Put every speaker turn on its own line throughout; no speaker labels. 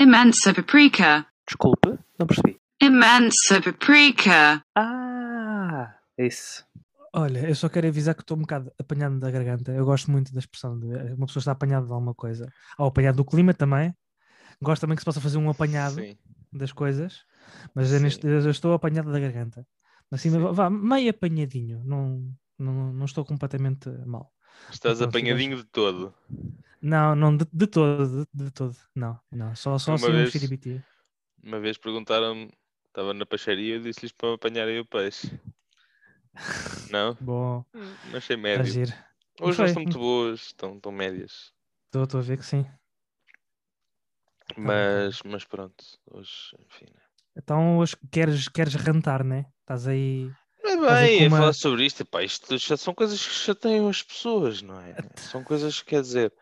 Imensa paprika.
Desculpe, não percebi.
Imensa paprika.
Ah, isso.
Olha, eu só quero avisar que estou um bocado apanhado da garganta. Eu gosto muito da expressão de uma pessoa está apanhada de alguma coisa. Ou apanhado do clima também. Gosto também que se possa fazer um apanhado
Sim.
das coisas. Mas eu, neste, eu estou apanhado da garganta. Assim,
Sim.
vá, meio apanhadinho. Não, não, não estou completamente mal.
Estás
Então,
apanhadinho de todo.
Não, não, de, de todo, de, de todo. Não, não. Só, só
Uma
assim um
vez-
xiribiti.
Uma vez perguntaram-me, estava na peixaria, eu disse-lhes para me apanharem o peixe. Não?
Bom,
Não achei
está
médio. Hoje não estão muito boas, estão, estão médias.
Estou, estou a ver que sim. Tá tá
Mas, mas pronto, hoje, enfim. né?
Então hoje queres, queres rantar, né? Estás aí.
É
aí
bem, é
uma-
falar sobre isto, pá, isto já são coisas que chateiam as pessoas, não é? São coisas que quer dizer,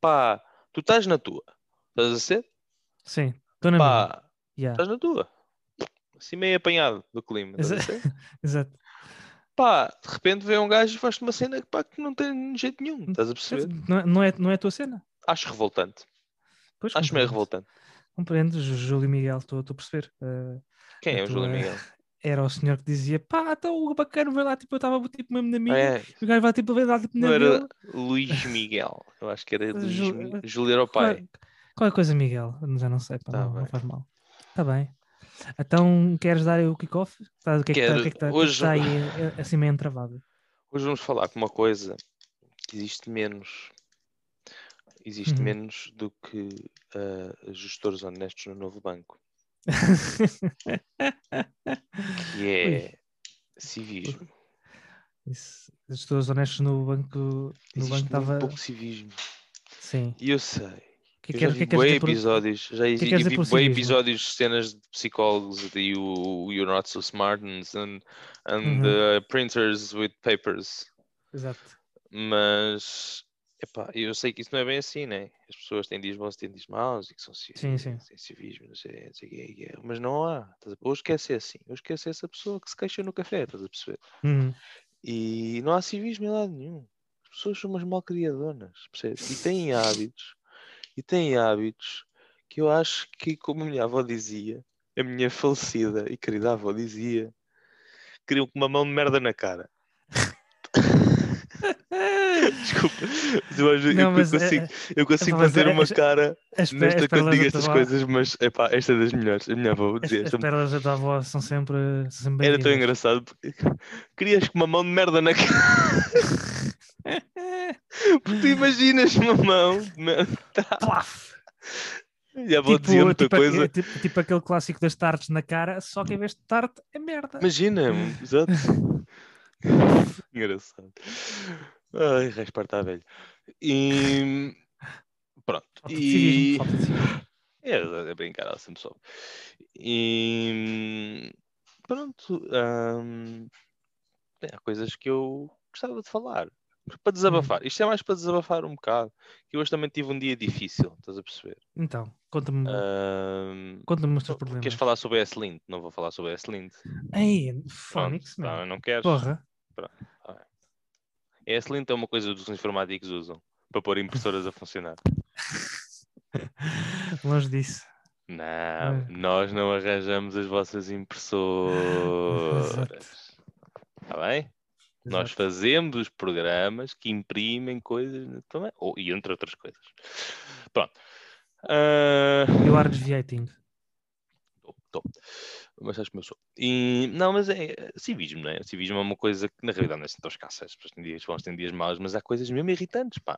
pá, tu estás na tua, estás a ser?
Sim, estou na minha.
Pá,
Yeah.
estás na tua. Assim meio apanhado do clima, estás a
Exa-
ser?
Exato.
Pá, de repente vem um gajo e faz-te uma cena que, pá, que não tem jeito nenhum, estás a perceber?
Não, é- não, é, não é a tua cena.
Acho revoltante,
Pois,
acho meio revoltante.
Compreendo, Jú- Júlio Miguel, estou a perceber. Eh,
Quem é o Júlio Miguel?
Era o senhor que dizia, pá, então o bacana vai lá, tipo, eu estava tipo mesmo na minha,
É,
o gajo vai tipo, vai lá tipo na
não era. Luís Miguel, eu acho que era Luís
Ju-
Mi- Júlio era o pai.
Qual- Qualquer coisa, Miguel, já não sei, pá,
Tá
não, não faz mal. Está bem. Então, queres dar o kick-off? Tá- O que é que está que é que tá- que é que
Hoje-
está aí eh, assim meio entravado?
Hoje vamos falar com uma coisa que existe menos. Existe
Uhum.
menos do que ah, gestores honestos no novo banco, que é civismo.
Isso, estou honestos no banco. No
Existe
banco estava.
pouco civismo.
Sim.
E eu sei.
Que é
Eu já
o que
vi
é que queres dizer por-
episódios, já
que
vi
civismo?
episódios de cenas de psicólogos e o You're Not So Smart and, and
Uhum.
uh, printers with papers.
Exato.
Mas epá, eu sei que isso não é bem assim, né? As pessoas têm dias bons, têm dias maus e que são
Sim, sim.
têm civismo, não sei, não sei o quê. mas não há. quer ser assim, quer ser essa pessoa que se queixa no café, estás a perceber?
Uhum.
E não há civismo em lado nenhum. As pessoas são umas malcriadonas, percebes? E têm hábitos, e têm hábitos que eu acho que, como a minha avó dizia, a minha falecida e querida avó dizia, queriam com uma mão de merda na cara. Desculpa, eu,
Não,
eu,
mas,
consigo,
eh,
eu consigo
mas
manter
é-
uma cara
As,
nesta
as
quando digo estas
avó-
coisas, mas epá, esta é das melhores. A minha avó
As,
dizia
as pérolas da tua avó são sempre, são sempre
era tão engraçado porque querias com uma mão de merda na cara. Porque tu imaginas uma mão de merda.
Plaf!
E a avó dizia muita
tipo,
coisa.
é tipo, tipo aquele clássico das tartes na cara, só que em vez de tarte é merda.
Imagina, exato. Engraçado. Ai, raspar está velho. E pronto. E é, é brincar, ela sempre soube. E pronto. hum, é, há coisas que eu gostava de falar. Para desabafar. Isto é mais para desabafar um bocado. Que hoje também tive um dia difícil, estás a perceber?
Então, conta-me
Hum,
conta os teus problemas.
queres falar sobre a S-Lint? Não vou falar sobre a S-Lint.
Ei,
Pronto,
Phonics, meu.
não queres?
Porra.
A S-Lint é uma coisa que os informáticos usam para pôr impressoras a funcionar.
Longe disso.
Não,
É.
nós não arranjamos as vossas impressoras. Está bem? Nós
Exato.
fazemos os programas que imprimem coisas também, ou, e entre outras coisas. Pronto. Ah,
You are desviating.
Tô, tô. Mas sabes como eu sou. E, não, mas é é civismo, não é? Civismo é uma coisa que na realidade não é assim tão escassa. As pessoas têm dias bons, têm dias maus, mas há coisas mesmo irritantes, pá.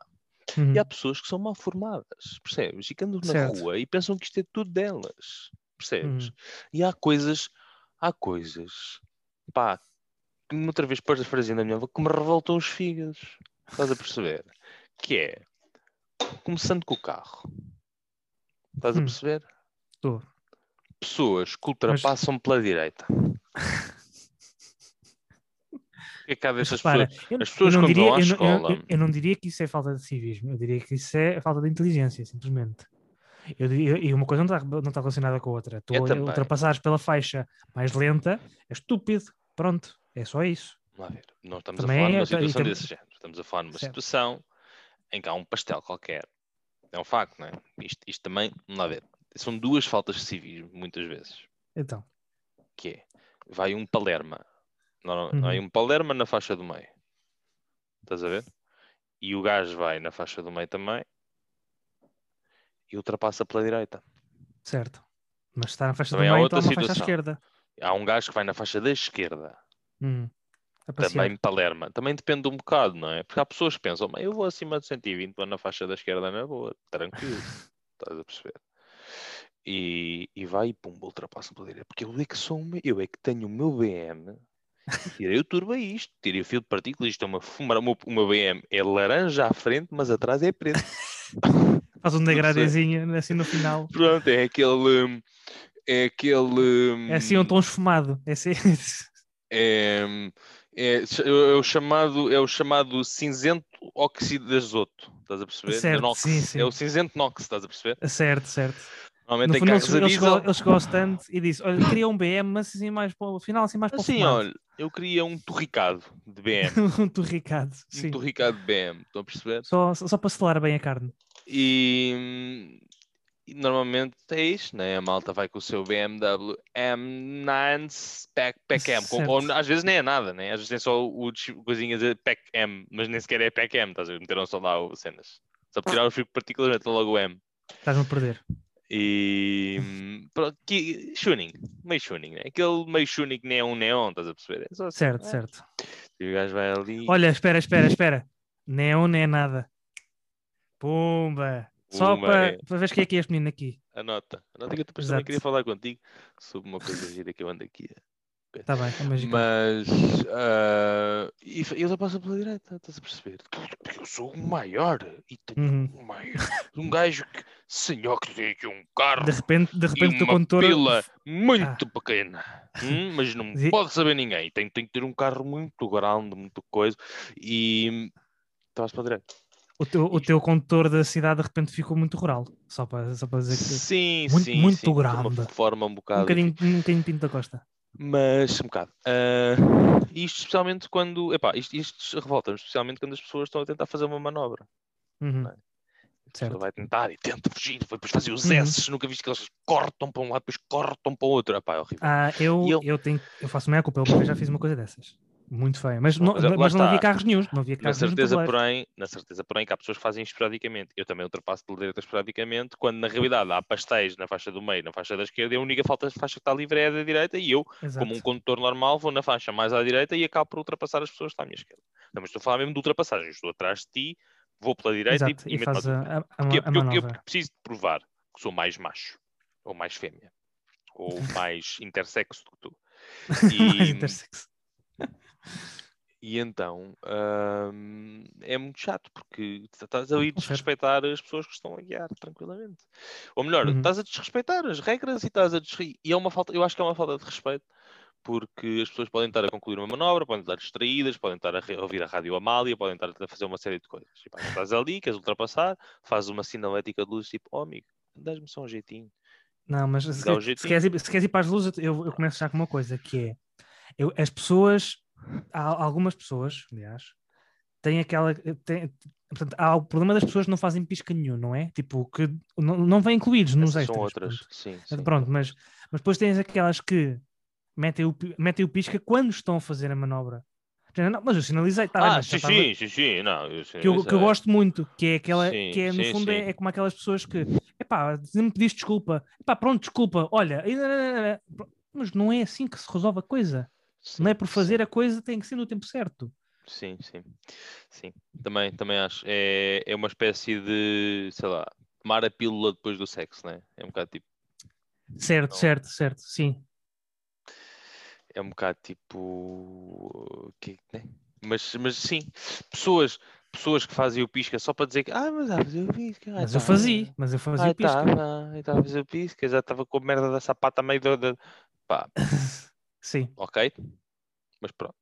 Uhum.
E há pessoas que são mal formadas, percebes? E que andam na
Certo.
rua e pensam que isto é tudo delas, percebes?
Uhum.
E há coisas, há coisas, pá, que outra vez pôs a frase da minha avó que me revoltam os fígados. Estás a perceber? Que é, começando com o carro. Estás a
Hum.
perceber?
Estou.
Pessoas que ultrapassam pela direita. O que é que há dessas
Repara,
pessoas?
eu,
As pessoas quando
diria,
vão à
eu,
escola-
eu- eu não diria que isso é falta de civismo, eu diria que isso é falta de inteligência, simplesmente. Eu e uma coisa não está, não está relacionada com a outra. Tu ultrapassares pela faixa mais lenta é estúpido. Pronto, é só isso.
Vamos ver. Não estamos
Também
a falar
é-
numa situação desse género. Estamos a falar numa
Certo.
situação em que há um pastel qualquer. É um facto, não é? Isto, isto também, vamos lá ver. São duas faltas de civismo, muitas vezes.
Então,
Que é, vai um Palerma, não,
Uhum.
vai um Palerma na faixa do meio. Estás a ver? E o gajo vai na faixa do meio também e ultrapassa pela direita.
certo. Mas está na faixa do
Também há
meio,
outra
então há uma faixa
situação.
esquerda.
Há um gajo que vai na faixa da esquerda,
Hum.
Também Palerma. Também depende um bocado, não é? Porque há pessoas que pensam, "Mas eu vou acima de 120, vou na faixa da esquerda na boa, tranquilo. Estás a perceber? E, e vai e pumba, ultrapassa pela direita. Porque eu é que sou meu- eu é que tenho o meu BM. Tirei o turbo a isto, tirei o fio de partículas, isto é uma fumar, o meu, o meu BM é laranja à frente, mas atrás é preto.
Faz um degradezinho assim no final.
Pronto, é aquele. É aquele.
É assim um tom esfumado. É assim...
É, é, é o chamado, é o chamado cinzento óxido de azoto. Estás a perceber?
Certo,
É,
sim, sim.
é o cinzento nox, estás a perceber?
certo, certo. No
Normalmente tem
fundo, ele chegou, ele, chegou,
diesel.
ele chegou ao stand e disse: Olha, queria um BM, mas assim mais para o final, assim mais para o
Assim,
fumado.
olha, eu queria um torricado de BM.
um torricado, sim.
um torricado de BM, estão a perceber?
Só, só para selar bem a carne.
E, e normalmente é isto, né? A malta vai com o seu BMW M9 Pack, Pack M. com- ou, às vezes nem é nada, né? Às vezes tem só o coisinha de Pack M, mas nem sequer é Pack M, estás a ver? Meteram só lá o cenas. Só para tirar o fio metem logo o M.
Estás-me a perder.
E hum, pronto, que, tuning, meio tuning, né? Aquele meio tuning que nem é um neon, estás a perceber? É assim,
Certo,
ah,
certo.
E o gajo vai ali.
Olha, espera, espera, espera. Neon nem é nada. Pumba! Só
Pumba,
para,
é.
para ver quem é que é este menino aqui.
Anota, anota que eu
Exato.
queria falar contigo sobre uma coisa gira que eu ando aqui.
Está bem, é mágico.
Mas ah, e ele passa pela direita, estás a perceber? Porque eu sou o maior e tenho
Uhum.
um maior. Um gajo que, senhor, que tem aqui um carro
De repente, de
e
repente o teu
uma
condutor.
pila muito pequena, hum, mas não
Zi-
pode saber ninguém. Tem, tem que ter um carro muito grande, muito coisa. E estás para a direita.
O teu, o teu condutor da cidade de repente ficou muito rural. Só para, só para dizer que.
Sim,
muito-
sim,
muito
sim, de uma
grande.
forma um
Um
bocado.
bocadinho, um bocadinho Pinto da Costa.
Mas um bocado. Ah, isto especialmente quando. Epá, isto, isto revolta-me, especialmente quando as pessoas estão a tentar fazer uma manobra.
Uhum.
É?
Certo.
vai tentar e tenta fugir, depois fazer os
Uhum.
S, nunca viste que eles cortam para um lado, depois cortam para o outro. Epá, é horrível.
Ah, eu,
eu-
eu... tenho. Eu faço meia culpa, eu já fiz uma coisa dessas. Muito feia. Mas,
Não, mas
mas não havia carros nenhum. Não havia
Na
carros no
certeza, porém, na certeza, porém, que há pessoas que fazem isto esporadicamente. Eu também ultrapasso pela direita esporadicamente, quando na realidade há pastéis na faixa do meio, na faixa da esquerda, e a única falta faixa que está livre é a da direita, e eu,
Exato.
como um condutor normal, vou na faixa mais à direita e acabo por ultrapassar as pessoas que estão à minha esquerda. Não, mas estou a falar mesmo de ultrapassagem. Estou atrás de ti, vou pela direita
Exato.
e,
E,
e meto a-
a, a, a,
Porque eu, eu preciso de provar que sou mais macho, ou mais fêmea, ou mais intersexo do que tu. E,
intersexo.
e então hum, é muito chato, porque estás ali a desrespeitar as pessoas que estão a guiar tranquilamente. Ou melhor,
Uhum.
estás a desrespeitar as regras e estás a desre... E é uma falta, eu acho que é uma falta de respeito, porque as pessoas podem estar a concluir uma manobra, podem estar distraídas, podem estar a ouvir a rádio Amália, podem estar a fazer uma série de coisas. E, pá, estás ali, queres ultrapassar, fazes uma sinalética de luz, tipo, oh amigo, dás-me só um jeitinho.
Não, mas se, quer- se,
jeitinho.
queres ir, se queres ir para as luzes, eu, eu começo já com uma coisa, que é eu- as pessoas, há algumas pessoas, aliás, têm aquela. Têm, portanto, há o problema das pessoas que não fazem pisca nenhum, não é? Tipo, que não, não vêm incluídos nos
Essas
extras.
são outras, sim, sim.
Pronto, mas, mas depois tens aquelas que metem o, metem o pisca quando estão a fazer a manobra. Não, mas eu sinalizei, tá
ah, sim,
estava-
sim, sim, sim, não, eu
que eu, que eu gosto muito, que é aquela,
Sim,
que é, no
sim,
fundo é, é como aquelas pessoas que, epá, me pediste desculpa, epá, pronto, desculpa, olha, mas não é assim que se resolve a coisa,
Sim,
não é por
sim.
fazer a coisa, tem que ser no tempo certo.
Sim, sim, sim. Também, também acho. É, é uma espécie de, sei lá, tomar a pílula depois do sexo, né? É um bocado tipo,
Certo,
Não.
certo, certo, sim.
é um bocado tipo, que, né? Mas, mas sim, pessoas, pessoas que fazem o pisca só para dizer que, ah, mas ah, fazer o pisca.
Mas eu fazia, mas eu fazia o pisca.
estava, estava a fazer o pisca, já estava com a merda da sapata a meio da- Pá,
Sim,
ok? Mas pronto.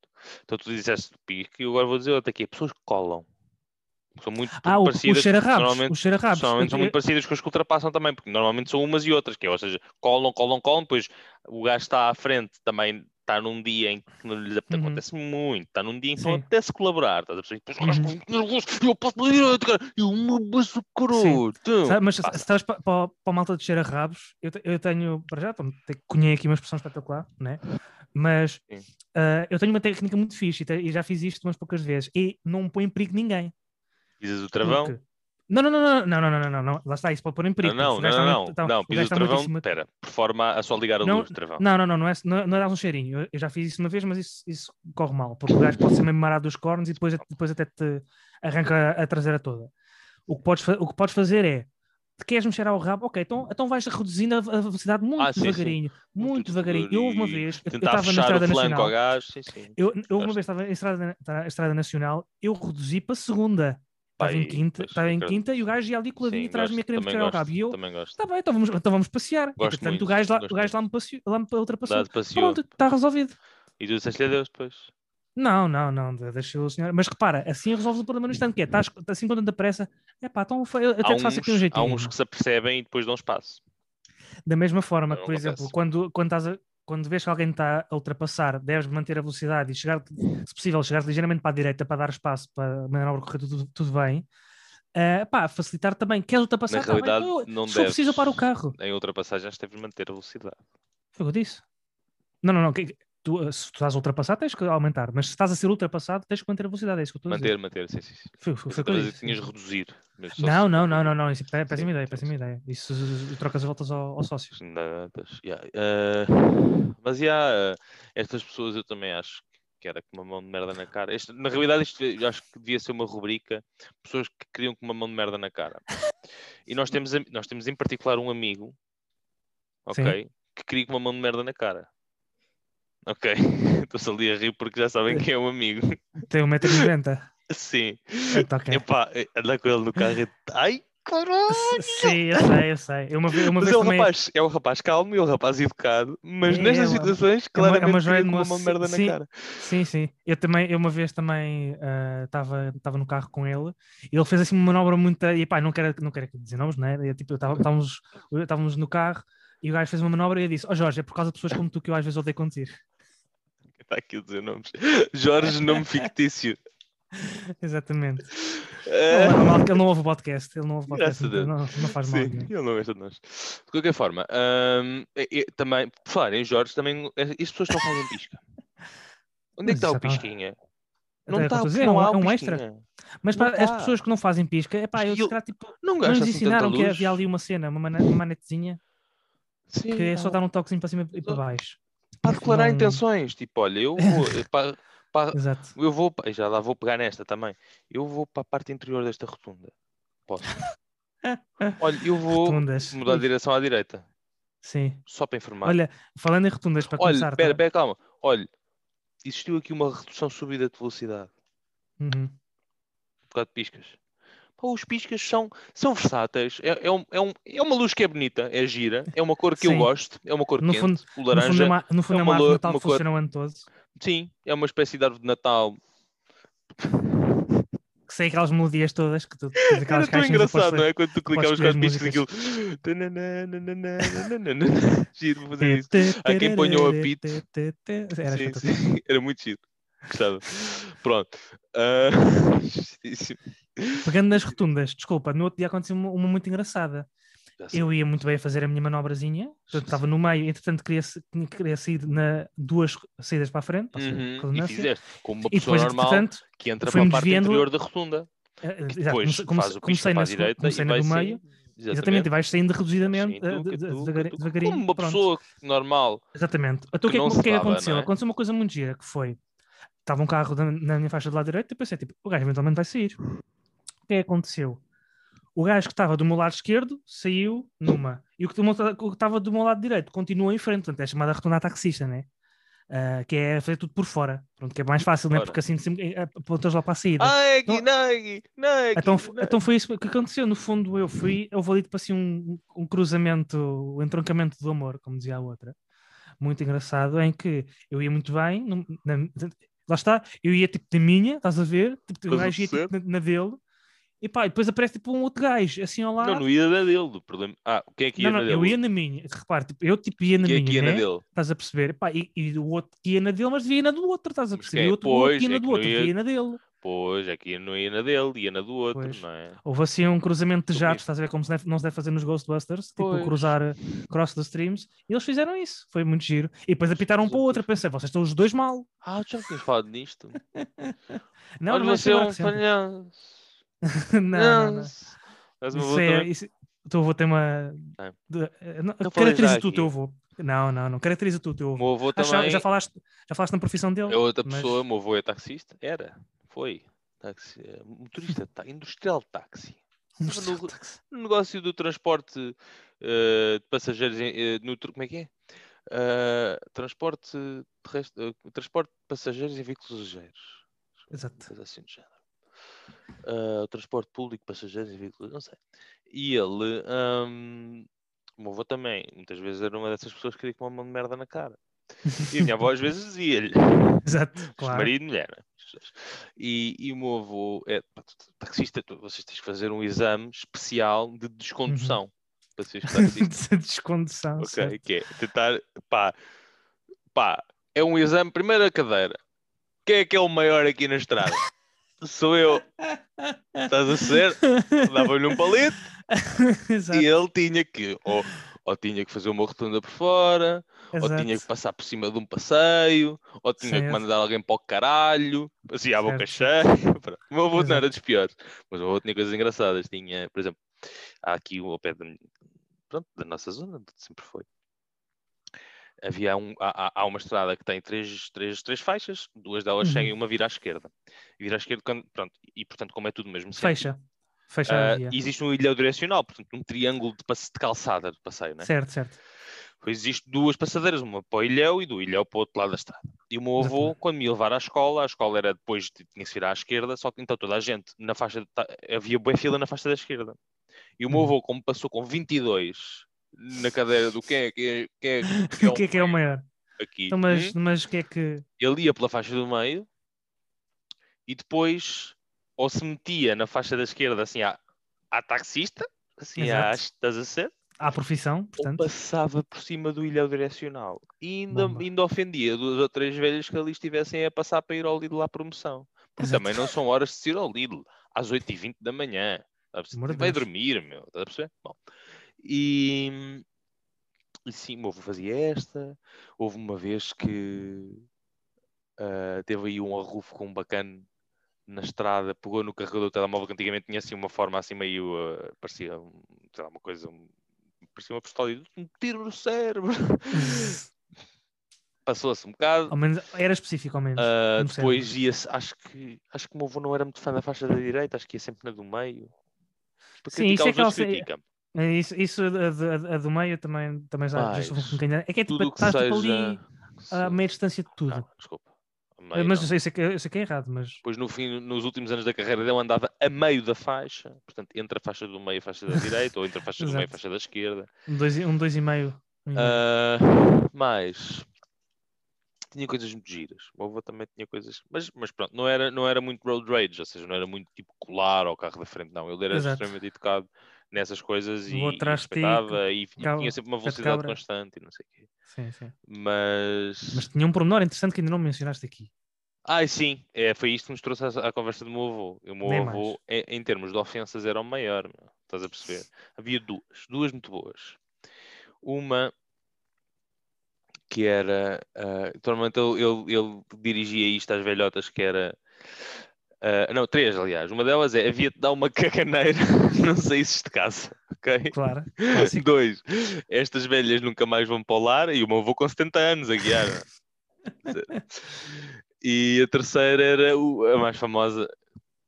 Então tu disseste do pisca e eu agora vou dizer outra aqui, pessoas que colam. São muito
ah, o, o
parecidas.
cheira-rabos,
normalmente-
o cheira-rabos.
Normalmente são muito parecidas com as que ultrapassam também, porque normalmente são umas e outras, que é, ou seja, colam, colam, colam, depois o gajo está à frente também está num dia em que não lhes apetece,
Uhum.
acontece muito, está num dia em que
Sim.
apetece colaborar, estás a perceber? Depois o gajo
Uhum.
nervoso, eu passo pela direita, cara, e uma baça carota.
Sabe, mas se
Pá,
se estás para a malta de cheiro a rabos, eu, eu tenho, para já, cunhei aqui uma expressão espetacular, né? mas ah, eu tenho uma técnica muito fixe e, te- e já fiz isto umas poucas vezes e não põe em perigo ninguém.
Dizes o travão?
porque- Não, não, não, não, não, não, não, não, não, não, lá está, isso pode pôr em perigo.
Não, não, não, não, não,
muito-
não,
o
pisa
gajo
o travão, espera, por forma a só ligar a
Não,
luz, travão.
Não, não, não, não é, não, não é dar um cheirinho. Eu, eu já fiz isso uma vez, mas isso, isso corre mal, porque o gajo pode ser mesmo marado dos cornos e depois, depois até te arranca a, a traseira toda. O que, podes, o que podes fazer é, te queres mexer ao rabo, ok, então, então vais reduzindo a, velocidade muito
Ah, sim, sim.
devagarinho, muito,
Muito
devagarinho. Eu houve uma vez, eu estava na Estrada Nacional,
gajo, sim, sim.
eu, eu uma vez estava em Estrada, na- Estrada Nacional, eu reduzi para a segunda. Estava em quinta, estava em quinta e o gajo ia ali coladinho atrás de mim a querer ao
gosto,
rabo. E eu, está bem, então vamos, então vamos passear.
Gosto
e portanto
muito,
o gajo lá, o gajo lá me, passeou, lá me ultrapassou. Pronto, está resolvido.
E tu disseste-lhe adeus depois.
Não, não, não, de- deixa o senhor. Mas repara, assim resolves o problema no instante, que é, estás assim com tanta pressa, é pá, então eu até
Há
te faço aqui um
uns, há
jeitinho.
uns que se apercebem e depois dão espaço.
Da mesma forma que, por exemplo, quando, quando, estás a- quando vês que alguém está a ultrapassar, deves manter a velocidade e chegar, se possível, chegar ligeiramente para a direita para dar espaço para a manobra correr tudo, tudo bem. Ah, pá, facilitar também. Queres ultrapassar?
Na
Tá bem,
realidade, não
preciso, eu
deves.
paro o carro.
Em ultrapassagens deves manter a velocidade.
Foi o que eu disse. Não, não, não. Tu, se tu estás a ultrapassar, tens que aumentar. Mas se estás a ser ultrapassado, tens que manter a velocidade. É isso que eu estou a dizer.
Manter, manter, sim, sim. sim.
Foi, foi, foi
tinhas só
Não, não, não, não, não. Isso é péssima
Sim,
ideia,
sim,
péssima
sim.
ideia. Isso trocas as voltas ao, ao sócio.
Eh, mas yeah, eh, estas pessoas eu também acho que era com uma mão de merda na cara. Este- na realidade, isto eu acho que devia ser uma rubrica. Pessoas que queriam com uma mão de merda na cara. E nós temos, nós temos em particular um amigo, ok,
Sim.
que queria com uma mão de merda na cara. Ok, estou-se ali a rir porque já sabem quem é o amigo.
Tem 1,90m.
Sim,
Então, ok.
epá, andar com ele no carro e. Ai, caralho!
Sim, eu sei, eu sei. Eu uma uma
Mas
vez
é um,
também.
rapaz, é um rapaz calmo e é um rapaz educado, mas
É,
nestas
é
situações,
é uma- é
claramente,
uma joia de
uma
moço.
merda
Sim.
na cara.
Sim, sim. Eu também, eu uma vez também estava estava no carro com ele e ele fez assim uma manobra muito. E pá, não quero, não quero dizer nomes, né? Eu, tipo, estávamos, no carro e o gajo fez uma manobra e eu disse: Ó Jorge, é por causa de pessoas como tu que eu às vezes odeio conduzir.
Está aqui a dizer nomes. Jorge, nome fictício.
Exatamente. Não mal, que ele não ouve o podcast. Ele não ouve o podcast, então não, não faz mal.
Sim, ele não gosta de nós. De qualquer forma, hum, e- e também, por falar em Jorge, também, eh, as pessoas não fazem pisca. Onde é que
Mas
está o
tá-
pisquinha?
Até
Não
é eu
está,
dizer,
não
é um-
há
é um extra.
pisquinha.
Mas
Não
para as
tá.
pessoas que não fazem pisca, é pá, eu
Mas eu-
calhar, tipo,
Não
não nos ensinaram que havia ali uma cena, uma, manetezinha,
Sim,
que é só
não.
dar um toquezinho para cima e para baixo.
Para declarar
não-
intenções. Tipo, olha, eu vou... para, para,
Exato.
Eu vou, já lá vou pegar nesta também. Eu vou para a parte interior desta rotunda. Posso? Olha, eu vou
Rotundas.
mudar de direção à direita.
Sim.
Só para informar.
Olha, falando em rotundas, para
Olha,
começar.
espera,
tá?
espera, calma. Olha, existiu aqui uma redução subida de velocidade.
Uhum.
Por causa de piscas. Pá, os piscas são, são versáteis. É, é, um, é, um, é uma luz que é bonita, é gira, é uma cor que eu
Sim.
gosto, é uma cor
No
quente.
fundo-
o
No fundo,
laranja,
é uma, no fundo
é
é
uma
uma árvore
lo-
de Natal
uma
que funciona o ano todo.
sim, é uma espécie de árvore de Natal.
Que sei aquelas melodias todas que tu tens
Era tão engraçado, não é? Quando tu clicavas com as piscas,
músicas.
aquilo. Giro para fazer isso. Há quem ponha o apito.
Era
Sim,
espetacular.
sim. Era muito giro. Gostava. Pronto. Justíssimo.
Pegando nas rotundas, desculpa, no outro dia aconteceu uma, uma muito engraçada. Eu ia muito bem a fazer a minha manobrazinha, portanto estava no meio, entretanto queria, queria sair na duas saídas para a frente, seja,
Uhum, E
redundância,
fizeste como uma
e
pessoa
depois,
normal que entra para a parte
desviando-
interior da rotunda.
eh,
Que depois
comecei, comecei-
faz o para a direita
comecei
e vai
do meio, exatamente, e vais saindo reduzidamente,
Sim,
eh, devagarinho.
Como uma
pronto.
pessoa normal.
Exatamente. Então o
que
que, é que- é que aconteceu?
é?
Aconteceu uma coisa muito gira, que foi, estava um carro na minha faixa do lado direito, e eu pensei, tipo, o gajo eventualmente vai sair. O que é que aconteceu? O gajo que estava do meu lado esquerdo saiu numa, e o que o estava do meu lado direito continuou em frente, portanto é chamada rotunda taxista, né? Ah, que é fazer tudo por fora, pronto, que é mais fácil, né? Porque assim sempre eh, apontas lá para a saída.
É
Então-
é é.
Então,
é-
então foi isso que aconteceu. No fundo, eu fui, houve ali tipo assim um, um cruzamento, um entroncamento do amor, como dizia a outra, muito engraçado, em que eu ia muito bem, num- na- lá está, eu ia tipo na minha, estás a ver? Tipo, o gajo ia tipo, na, na dele, E pá, e depois aparece tipo um outro gajo, assim ao lado.
Não, não ia na dele. O problema... Ah, quem é que ia
Não,
na
não,
dele?
eu ia na minha. Repare, tipo, eu tipo ia na
é que
minha,
ia na
né?
dele?
Estás a perceber? Pá, e, e o outro ia na dele, mas devia ir na do outro, estás a perceber? E o outro, o outro
Pois,
ia na
é
do
que
outro,
ia-
devia ir na dele.
Pois, é que não ia na dele, ia na do outro,
Pois.
não é?
Houve assim um cruzamento de jatos, estás a ver como se deve- não se deve fazer nos Ghostbusters, tipo
Pois.
cruzar eh, cross the streams, e eles fizeram isso, foi muito giro. E depois apitaram um para o outro, eu pensei, vocês estão os dois mal.
Ah, já me tinhas falado nisto.
Não,
Olha,
não é
você é um falhanço.
não, não, não. Isso é,
também-
isso, o teu avô tem uma. De- eh, não,
já
caracteriza tu o
aqui.
teu avô. Não, não, não. Caracteriza tu o teu avô.
meu avô
Ah, já,
também
já falaste, já falaste na profissão dele?
é outra
mas-
pessoa. Meu avô é taxista? Era. Foi. Taxi, eh, motorista, de tá- industrial de táxi.
Um
Estava no-
táxi.
No negócio do transporte eh, de passageiros, em- eh, no, como é que é? Eh, transporte, terrestre, transporte de passageiros em veículos ligeiros.
Exato.
Coisa assim do género. Transporte público, passageiros e veículos, não sei. E ele, ahm, o meu avô também, muitas vezes era uma dessas pessoas que queria comer uma merda na cara. E a minha avó às vezes dizia-lhe,
Exato,
Claro. marido e mulher. né? E, e o meu avô é taxista, vocês têm que fazer um exame especial de descondução para seres taxista.
De Descondução.
Ok,
certo.
que é tentar, pá, pá, é um exame, primeira cadeira. Quem é que é o maior aqui na estrada? Sou eu. Estás a ser? Dava-lhe um palito e ele tinha que, ou, ou tinha que fazer uma rotunda por fora, ou
exato.
tinha que passar por cima de um passeio, ou tinha que mandar alguém para o caralho, assim à boca cheia. O meu avô não era dos piores, mas o meu avô tinha coisas engraçadas. Tinha, por exemplo, há aqui ao pé da, pronto, da nossa zona, sempre foi. Havia um, há, há- uma estrada que tem três, três, três faixas, duas delas
Uhum.
seguem uma vira à esquerda. Vira à esquerda, quando, pronto, e portanto, como é tudo mesmo sentido,
Fecha. Fecha via.
existe um ilhão direcional, portanto, um triângulo de, de calçada de passeio, né?
Certo, certo.
Existe duas passadeiras, uma para o ilhéu e do ilhéu para o outro lado da estrada. E o meu avô, quando me ia levar à escola, a escola era depois, de- tinha que se virar à esquerda, só que então toda a gente na faixa, de havia boa fila na faixa da esquerda. E o meu
Uhum.
avô, como passou com 22 na cadeira do quem é, quem é, quem é,
O que é que é o maior?
aqui,
Então, mas,
hum,
mas o que é que.
ele ia pela faixa do meio e depois ou se metia na faixa da esquerda assim à, à taxista, assim
Exato.
à, estás a ser?
Há profissão, portanto.
passava por cima do ilhéu direcional e ainda, ainda ofendia duas ou três velhas que ali estivessem a passar para ir ao Lidl à promoção. Porque também não são horas de se ir ao Lidl às 8h20 da manhã. Vai dormir, meu. Estás a perceber? Bom. E, e sim, avô fazia esta. Houve uma vez que ah, teve aí um arrufo com um bacana na estrada, pegou no carregador do telemóvel que antigamente tinha assim uma forma assim meio, ah, parecia sei lá, uma coisa, um- parecia uma pistola e um tiro no cérebro. Passou-se um bocado.
Ao menos era específico, ao menos. No
depois ia-se, acho que acho que o meu avô não era muito fã da faixa da direita, acho que ia sempre na do meio. Para
Sim, isso é que ela-
critica.
É Isso, isso a, a- a do meio também, também já, já um bocadinho- É que é tipo,
que
estás
seja.
tipo ali a meia distância de tudo.
Não, desculpa. Meio
mas
não.
eu sei, eu sei que, é errado, mas.
Depois no fim, nos últimos anos da carreira dele andava a meio da faixa, portanto, entre a faixa do meio e a faixa da direita, ou entre a faixa do meio e a faixa da esquerda.
Um dois, e- um dois e meio. meio.
Ah, mas tinha coisas muito giras. O avô também tinha coisas, mas, mas pronto, não era, não era muito road rage, ou seja, não era muito tipo colar ao carro da frente, não. Ele era
Exato.
extremamente educado nessas coisas e, e respeitava e, e tinha sempre uma velocidade constante e não sei o quê.
Sim, sim.
Mas,
Mas tinha um pormenor interessante que ainda não mencionaste aqui.
ai sim, é, foi isto que nos trouxe à, à conversa do meu avô. O meu
Nem
avô, em, em termos de ofensas, era o maior, meu. estás a perceber? Havia duas, duas muito boas. Uma que era. ah, normalmente ele, ele, ele dirigia isto às velhotas, que era. Ah, não, três, aliás. Uma delas é havia-te dar uma caganeira, não saísses de casa, ok?
Claro. Clássico.
Dois, estas velhas nunca mais vão para o lar e o meu avô com 70 anos a guiar. e a terceira era o- a mais famosa,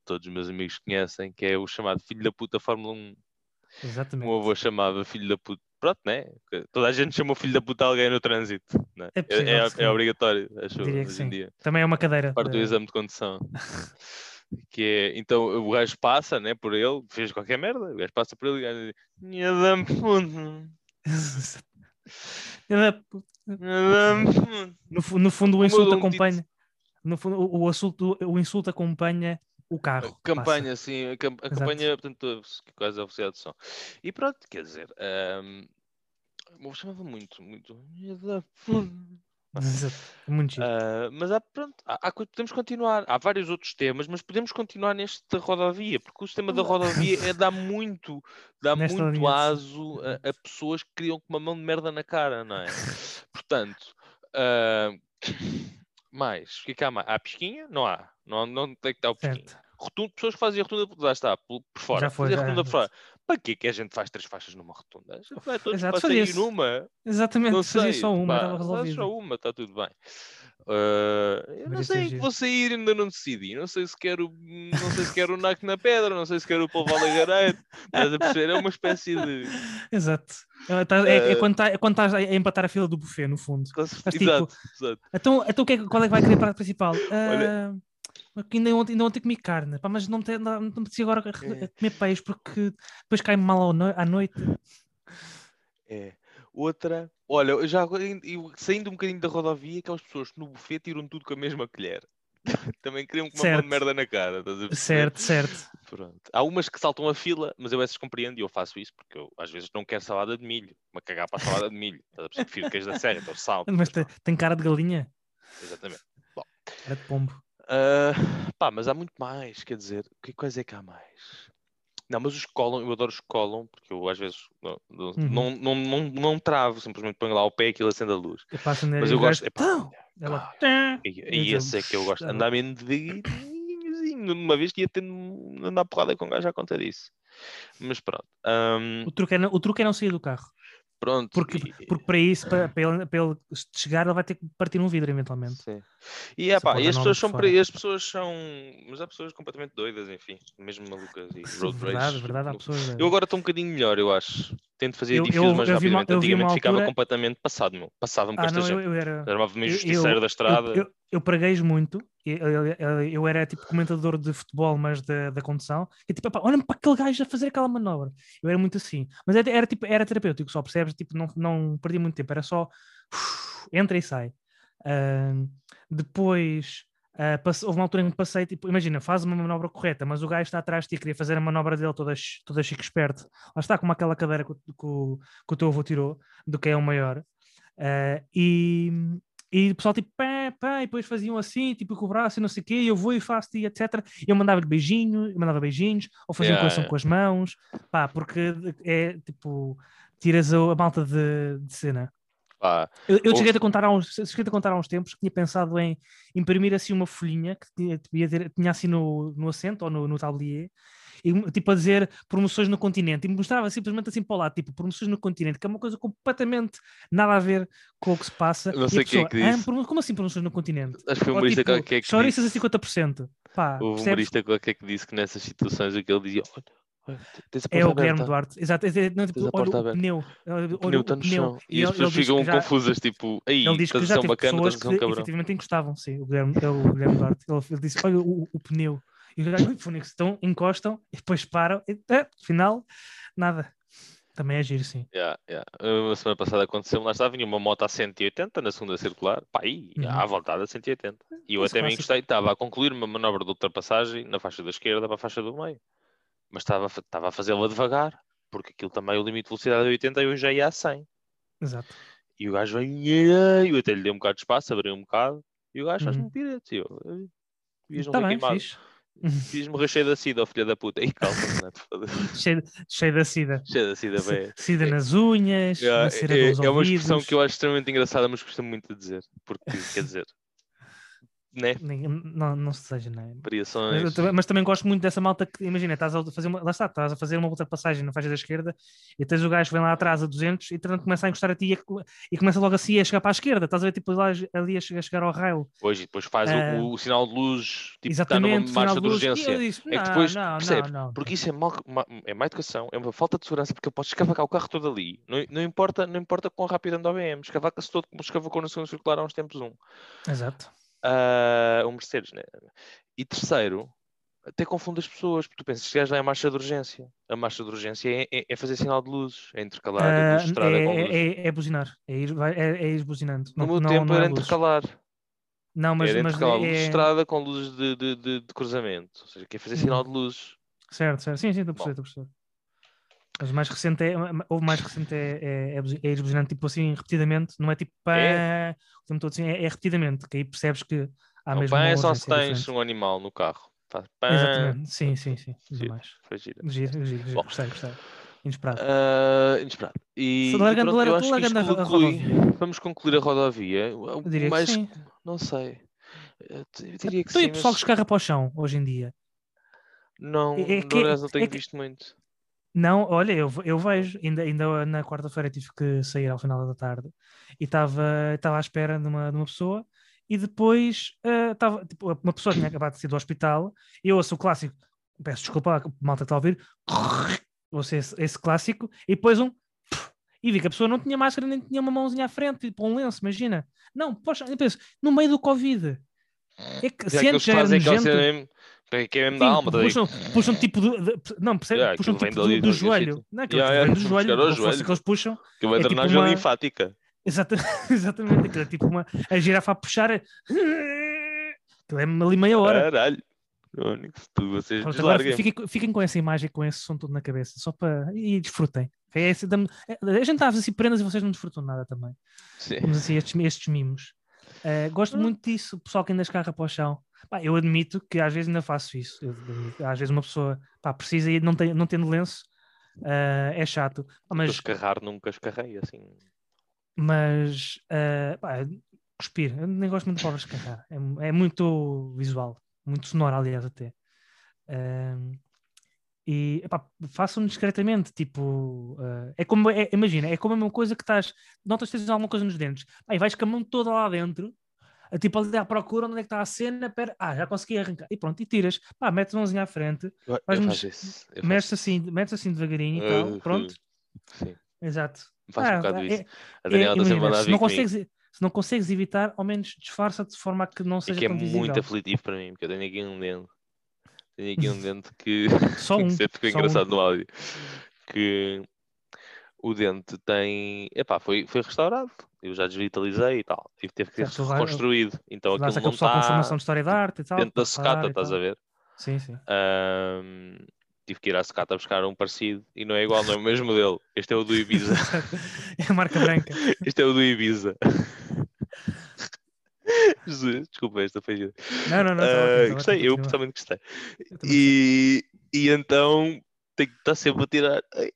todos os meus amigos conhecem, que é o chamado filho da puta Fórmula 1. O
Exatamente.
meu avô chamava filho da puta. Pronto, né? Toda a gente chama filho da puta alguém no trânsito. Né?
É
É,
possível,
é- é
calhar.
obrigatório, acho
Diria
hoje em dia.
Também é uma cadeira.
Parte do exame de condução. que é, então o gajo passa, né, por ele, fez qualquer merda, o gajo passa por ele e o gajo diz, "Minha da puta,
Ele é-
minha da puta."
No, no fundo, o insulto acompanha. No fundo, o, o, assunto, o insulto acompanha o carro.
A campanha, sim, a, cam- a campanha, portanto, quase a oficial de som. E pronto, quer dizer, eu chamava muito, muito.
passa. É muito.
Ah, mas há, pronto, há, há podemos continuar. Há vários outros temas, mas podemos continuar neste da rodovia, porque o sistema da rodovia é, dá muito, dá
Nesta
muito aso a, a pessoas que criam com uma mão de merda na cara, não é? Portanto, ah, mais, que é mais? Há pisquinha? Não há. Não, não tem que estar o pisquinha.
certo.
Rotunda, pessoas que fazem rotunda, lá está, por, por fora.
Já foi,
Fazer
já,
rotunda por
já.
fora. Para que que a gente faz três faixas numa rotunda? A gente vai todos
Exato, fazia-se.
numa.
Exatamente,
Não
fazia
sei,
só uma,
pá,
estava resolvido.
só uma, está tudo bem. Ah, eu não
Mas isso é
sei em que vou sair, ainda não decidi. Não sei se quero, não sei se quero o NAC na pedra, não sei se quero o Paulo Valagareiro. Estás a perceber? É uma espécie de.
Exato. É, tá- é- é quando tá- é estás a empatar a fila do buffet, no fundo.
Exato,
tipo,
exato.
Então, então o que é, que- qual é que vai querer para a principal?
Olha-
Ah, que ainda ontem, ainda ontem comi carne, pá, mas não me, não, me apetecia agora comer peixe porque depois cai-me mal no- à noite.
É. Outra, olha, eu já eu- saindo um bocadinho da rodovia, aquelas pessoas que no buffet tiram tudo com a mesma colher. Também queriam com uma de merda na cara. Estás a perceber?
Certo, certo.
Pronto. Há umas que saltam a fila, mas eu essas compreendo e eu faço isso porque eu às vezes não quero salada de milho. Uma cagar para a salada de milho. Estás a perceber? Prefiro queijo da serra, então salto.
Mas te- tem cara de galinha,
Exatamente.
cara de pombo.
Ah, pá, mas há muito mais, quer dizer, que coisa é que há mais? Não, mas os colam, eu adoro os colam, porque eu às vezes não, não,
Uhum.
não, não, não, não travo, simplesmente ponho lá o pé e aquilo acende a luz.
Eu passo
Mas eu gosto.
Então, ela,
e, e esse é que eu gosto.
"Ah,
Andar mesmo devagarinhozinho. Uma vez que ia tendo andar porrada com um gajo à conta disso. Mas pronto. ahm,
O truque, é não, o truque é não sair do carro.
Pronto.
Porque,
e-
porque para isso, para, para ele, para ele chegar, ele vai ter que partir um vidro eventualmente.
Sim. E, é pá, e as pessoas
por
são para- as pessoas são. Mas há pessoas completamente doidas, enfim, mesmo malucas e road
verdade,
rage.
verdade, há pessoas.
Eu agora estou um bocadinho melhor, eu acho. Tento fazer
Eu-
edifícios
eu-
mais
eu
rapidamente.
eu
Antigamente ficava
altura-
completamente passado, meu. Passava-me com
Ah,
esta
não, eu,
gente.
eu era.
Armava-me
eu-
justiceiro
eu-
da estrada.
Eu, eu, eu muito. Eu, eu- eu- era tipo comentador de futebol, mas da, condução. E tipo, olha-me para aquele gajo a fazer aquela manobra. Eu era muito assim. Mas era, era, tipo, era terapêutico só, percebes? Tipo, não, não perdi muito tempo. Era só entra e sai. Ahm, depois passe- houve uma altura em que passei, tipo, imagina, faz uma manobra correta, mas o gajo está atrás de ti, queria fazer a manobra dele toda, toda chique esperto. Lá está, como aquela cadeira que, que, que o teu avô tirou, do que é o maior. Ah, e, e o pessoal tipo, pá, pá, e depois faziam assim, tipo com o braço e não sei o quê, e eu vou e faço e etc. Eu mandava-lhe beijinho, eu mandava beijinhos, ou fazia um
Yeah,
coração
yeah.
com as mãos, pá, porque é tipo, tiras a, a malta de, de cena. Eu, eu cheguei, a contar há uns, cheguei a contar há uns tempos que tinha pensado em imprimir assim uma folhinha que tinha, tinha, tinha assim no, no assento ou no, no tablier, e, tipo a dizer promoções no continente, e mostrava simplesmente assim para o lado, tipo promoções no continente, que é uma coisa completamente nada a ver com o que se passa.
Não sei quem é que
"Ah,
disse."
promo- como assim promoções no continente?
acho que foi um humorista
tipo,
qualquer que
chouriças a
disse.
50%. Pá, percebes?
humorista qualquer que disse que nessas situações o que ele dizia. "Olha,
É o Guilherme
aberta."
Duarte, exato. é- é- não, tipo, olha o pneu, olha
O pneu está no chão. E, as pessoas ficam confusas, tipo, aí,
Ele diz que já teve
bacana,
pessoas que efetivamente encostavam, sim, o Guilherme, é o Guilherme Duarte. Ele, disse: Olha o, o pneu. E os gajos, "Ui, Fónix", então encostam e depois param. E, é, afinal, nada. Também é giro, sim.
Yeah, yeah. A semana passada aconteceu, lá estava, vinha uma moto a 180 na segunda circular, pá, aí,
Uhum.
à vontade a 180. E eu
Esse
até me encostei, estava a concluir uma manobra de ultrapassagem na faixa da esquerda para a faixa do meio. Mas estava, estava a fazê-la devagar, porque aquilo também, o limite de velocidade é 80 e eu já ia a 100.
Exato.
E o gajo veio, eu até lhe dei um bocado de espaço, abri um bocado, e o gajo faz-me
Uhum.
um pirete. e Eu, "Eh, devias não
Está
ter
bem,
queimado.
fixe.
Devias morrer cheio da sida, ó filha da puta. E calma, não
cheio, cheio da sida.
cheio da sida, velho.
Sida nas unhas,
Yeah,
na cera
é, é uma expressão que eu acho extremamente engraçada, mas custa muito de dizer. Porque, quer dizer, né?
Não, não se seja, não é?
Variações.
Mas, eu também, mas também gosto muito dessa malta que, imagina, estás a fazer uma, lá está, estás a fazer uma ultrapassagem na faixa da esquerda e tens o gajo que vem lá atrás a 200 e tanto começa a encostar a ti e, e começa logo assim a chegar para a esquerda, estás a ver tipo lá, ali a chegar, a chegar ao raio.
Pois, e depois faz o-
Ah,
o, o sinal de luz, tipo, está numa
Exatamente,
marcha de
luz, e eu
urgência.
disse,
É que
"Não,
depois,
não,
percebes?
não, não,
Porque isso é, mal, ma- é má educação, é uma falta de segurança, porque ele pode escavacar o carro todo ali. Não, não, importa, não importa quão rápido anda o BM, escavaca-se todo como escavacou na segunda circular há uns tempos um.
Exato.
Ah, um Mercedes, né? E terceiro, até confunde as pessoas, porque tu pensas, se gajo é a marcha de urgência. A marcha de urgência é, é- é fazer sinal de luzes, é intercalar a luz de estrada
é,
com luz.
é, é, é buzinar, é ir, é, é ir buzinando.
No
Não,
meu
não,
tempo
não
era intercalar.
Não, mas,
dentro
mas
daquela luz de estrada com luzes de, de, de- de cruzamento. Ou seja, quer fazer sinal de luzes.
Certo, certo. Sim, sim, estou a perceber, estou a perceber. Mas o mais recente é, o mais recente é, é, é, é tipo assim repetidamente, não é tipo pá,
É?
o tempo todo assim, é, é repetidamente, que aí percebes que há
Não,
mesmo
pá, é só se tens
diferente.
um animal no carro. Pá.
Exatamente, sim, sim, sim.
Giro. Foi giro.
Giro, giro, giro.
Bom.
Gostei, gostei. Inesperado.
Ah, inesperado. E, e
largando-
pronto, eu acho que isto conclui-. Vamos concluir a rodovia.
Eu diria
mais-
que sim.
Não sei. Eu diria que
Então, e
sim,
o pessoal que
mas
escarra para o chão hoje em dia?
não,
é- é que-
acaso não tenho
é que-
visto muito.
Não, olha, eu, eu vejo, ainda, ainda na quarta-feira tive que sair ao final da tarde e estava à espera de uma, de uma pessoa e depois estava tipo, uma pessoa tinha acabado de sair do hospital e eu ouço o clássico, peço desculpa, malta está a ouvir, ouço esse, esse clássico e depois um e vi que a pessoa não tinha máscara nem tinha uma mãozinha à frente, tipo um lenço, imagina. Não, poxa, eu penso, no meio do Covid. É que se
que fazem mesmo, que é mesmo da alma. daí.
puxam, puxam tipo do, de- não, percebe?
Yeah,
puxam tipo do, do joelho. Não, aquilo
Yeah, yeah,
do
vamos
joelho, a força que eles puxam.
Que vai
é tipo uma-
linfática.
Exata, exatamente, aquilo é tipo uma a girafa a puxar. é- Aquilo é ali meia hora.
Caralho. Tu vocês
Pronto, agora fiquem, fiquem com essa imagem, com esse som todo na cabeça, só para. E desfrutem. É esse, é- a gente está a fazer assim prendas e vocês não desfrutam nada também.
Sim.
Temos assim estes, estes mimos. Eh, gosto muito disso, o pessoal que ainda escarra para o chão. Pá, eu admito que às vezes ainda faço isso. Admito. às vezes uma pessoa pá, precisa e não, tem, não tendo lenço eh, é chato.
Mas escarrar nunca escarrei assim.
mas eh, pá, cuspir, eu nem gosto muito de palavras escarrar. É, é muito visual, muito sonoro, aliás, até. Ahm, e façam discretamente, tipo, eh, é como, é- imagina, é como a mesma coisa que estás, notas que tens alguma coisa nos dentes, aí vais com a mão toda lá dentro, tipo ali à procura onde é que está a cena, pera, ah, já consegui arrancar, e pronto, e tiras, pá, metes a mãozinha à frente,
faço
metes assim, metes assim devagarinho e tal,
Uhum.
pronto,
Sim,
exato.
um
Ah,
bocado
é-
isso. A
É,
Daniela
imagina,
mandar
se, não consegues, se não consegues evitar, ao menos disfarça-te de forma a que não
E
seja
que é muito aflitivo para mim, porque eu tenho aqui um dente. Tenho aqui um dente que
Só um,
sempre ficou
só um.
engraçado no áudio. Que o dente tem. Epá, foi, foi restaurado. Eu já desvitalizei e tal. E teve que ser
Certo,
reconstruído. Então aquilo não
pessoal com
está
formação de história da arte e tal.
dentro da secata, estás a ver?
Sim, sim.
Ahm, tive que ir à secata buscar um parecido e não é igual, não é o mesmo modelo. Este é o do Ibiza.
é a marca branca.
Este é o do Ibiza. Jesus, desculpa, esta foi gira.
Não, não, não. tá tá
gostei,
ótimo,
eu pessoalmente gostei.
Eu
E, e então tenho que estar sempre a tirar. Ai,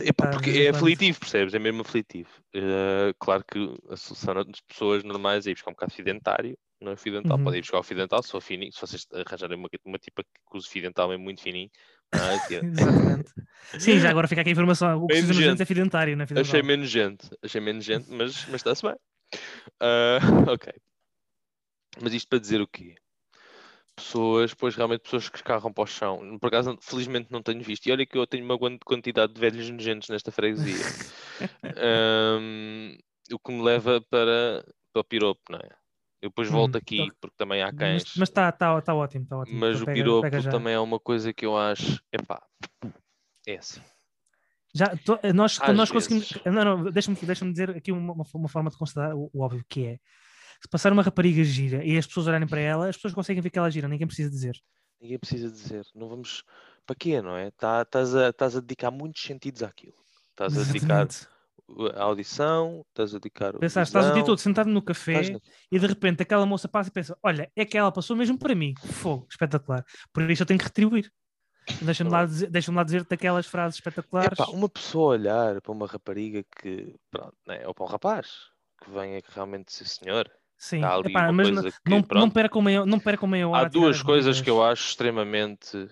epá,
de
porque é aflitivo, percebes? É mesmo aflitivo. Ah, claro que a solução das pessoas normais é ir buscar um bocado de fio dentário, não é fio dental.
Uhum.
Podem ir buscar o fio dental, se for fininho. Se vocês arranjarem uma, uma tipa que use fio dental é muito fininho. ah.
Exatamente. Sim, já agora fica aqui a informação. O que
Bem
precisa dentes é fio dentário, não é fio
Achei menos gente, achei menos gente, mas, mas está-se bem. Ah, ok. Mas isto para dizer o quê? Pessoas, pois realmente pessoas que escarram para o chão. Por acaso, felizmente não tenho visto. E olha que eu tenho uma grande quantidade de velhos nojentos nesta freguesia. Ahm, o que me leva para, para o piropo, não é? Eu depois volto
Hum,
aqui,
ok.
porque também há cães.
mas está tá, tá ótimo, está ótimo.
Mas
Então
o
pega-
piropo
pega
também é uma coisa que eu acho. Epá, é assim.
Já, to- nós,
Às
nós conseguimos. Não, não, deixa-me deixa dizer aqui uma, uma, forma de considerar o, o óbvio, que é se passar uma rapariga gira e as pessoas olharem para ela, as pessoas conseguem ver que ela gira, ninguém precisa dizer.
Ninguém precisa dizer. Não vamos. Para quê, não é? Tá- Estás a, estás a dedicar muitos sentidos àquilo. Estás a dedicar a audição, estás a dedicar. a
Pensar, estás o dia todo sentado no café
estás
e de repente aquela moça passa e pensa: Olha, é que ela passou mesmo para mim. Fogo, espetacular. Por isso eu tenho que retribuir. Deixa-me lá, dizer, deixa lá dizer daquelas frases espetaculares.
Epá, uma pessoa olhar para uma rapariga que. Pronto, né? ou para um rapaz que venha que realmente ser senhor.
Sim,
há ali
Epá,
uma
mas
coisa
não,
que,
não, não percam meia, não percam meia hora.
Há duas
as
coisas que eu acho extremamente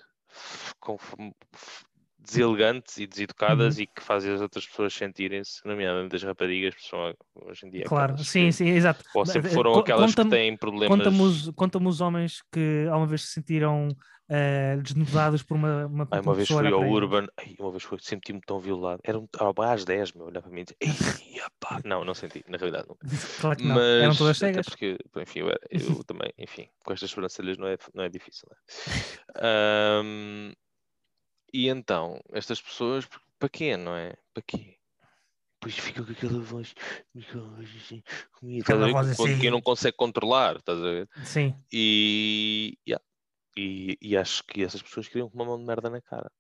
deselegantes e deseducadas
Uhum.
e que fazem as outras pessoas sentirem-se, nomeadamente as raparigas, que são hoje em dia
Claro,
aquelas
sim,
que-
sim, exato.
ou sempre
Eh,
foram aquelas que têm problemas.
Conta-me os, conta os homens que alguma vez se sentiram eh, desnudados por uma, uma,
Ai,
uma
vez fui ao. Urban, ai, uma vez fui, senti-me tão violado. Era um, às 10, meu, olhar para mim e dizer. Não, não senti, na realidade nunca.
Claro que não.
Mas,
Eram todas cegas.
porque, enfim, eu, eu também, enfim, com estas sobrancelhas não é, não é difícil, não é? Ahm, e então, estas pessoas, para quê, não é? Para quê? depois ficam com aquela voz, assim, comigo,
Aquela voz
Que- que
assim.
não consegue controlar, estás a ver?
Sim.
E, yeah. E, e acho que essas pessoas queriam com uma mão de merda na cara.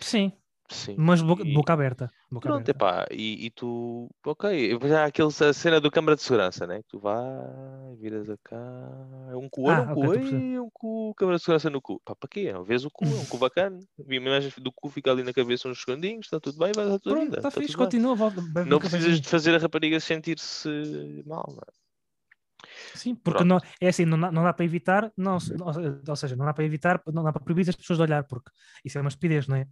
Sim.
Sim.
Mas boca,
E-
boca aberta. Boca
Pronto,
aberta.
epá, e, e tu, ok, já há aquele, a cena do câmara de segurança, né? Que tu vais, viras a cá, é um cu, olha
Ah,
um
ok,
cu, ei, um cu, câmara de segurança no cu. Pá, para quê? Vês o cu, é um cu bacana, vi uma imagem do cu, fica ali na cabeça uns segundinhos, está tudo bem, vai dar tudo
Pronto,
vida,
está
está
fixe, continua. Volta,
Não precisas de fazer a rapariga sentir-se mal, não é?
Sim, porque não, é assim, não dá, não dá para evitar, não, ou seja, não dá para evitar, não dá para proibir as pessoas de olhar, porque isso é uma estupidez, não é?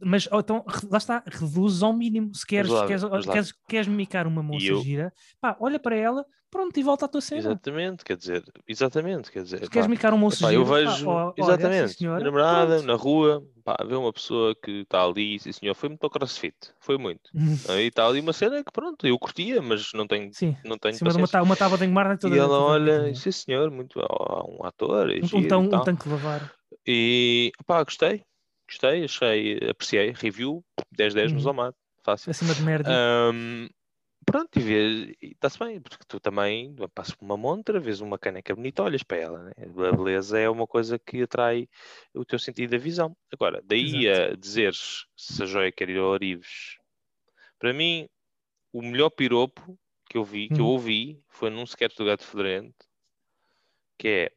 Mas ou então, lá está, reduz ao mínimo. Se queres,
lá,
queres,
lá.
queres, queres mimicar uma moça
eu-
gira, pá, olha para ela, pronto, e volta à tua cena.
Exatamente, quer dizer, exatamente, quer dizer,
Se queres
pá,
mimicar um moço
Epá,
giro,
eu
pá,
vejo,
ó- olha, sim,
exatamente,
senhora,
minha namorada
pronto.
na rua, pá, vê uma pessoa que está ali, sim senhor, foi muito ao crossfit, foi muito. Aí está ali uma cena que pronto, eu curtia, mas não tenho,
Sim,
não tenho
cima de uma, uma tábua de engomar toda
E ela olha,
bonitinha.
sim senhor, muito, há um ator, é
um, um,
giro e
um
tal.
tanque de lavar.
E pá, gostei, gostei, achei, apreciei, review, 10-10 no
Uhum.
Zomato, fácil.
Acima de merda.
Ahm, pronto, e está-se bem, porque tu também passas por uma montra, vês uma caneca bonita, olhas para ela, né? A beleza é uma coisa que atrai o teu sentido da visão. Agora, daí a dizeres se a joia quer ir ao Orives, para mim, o melhor piropo que eu vi, que eu
Hum.
ouvi, foi num sketch do Gato Fedorento, que é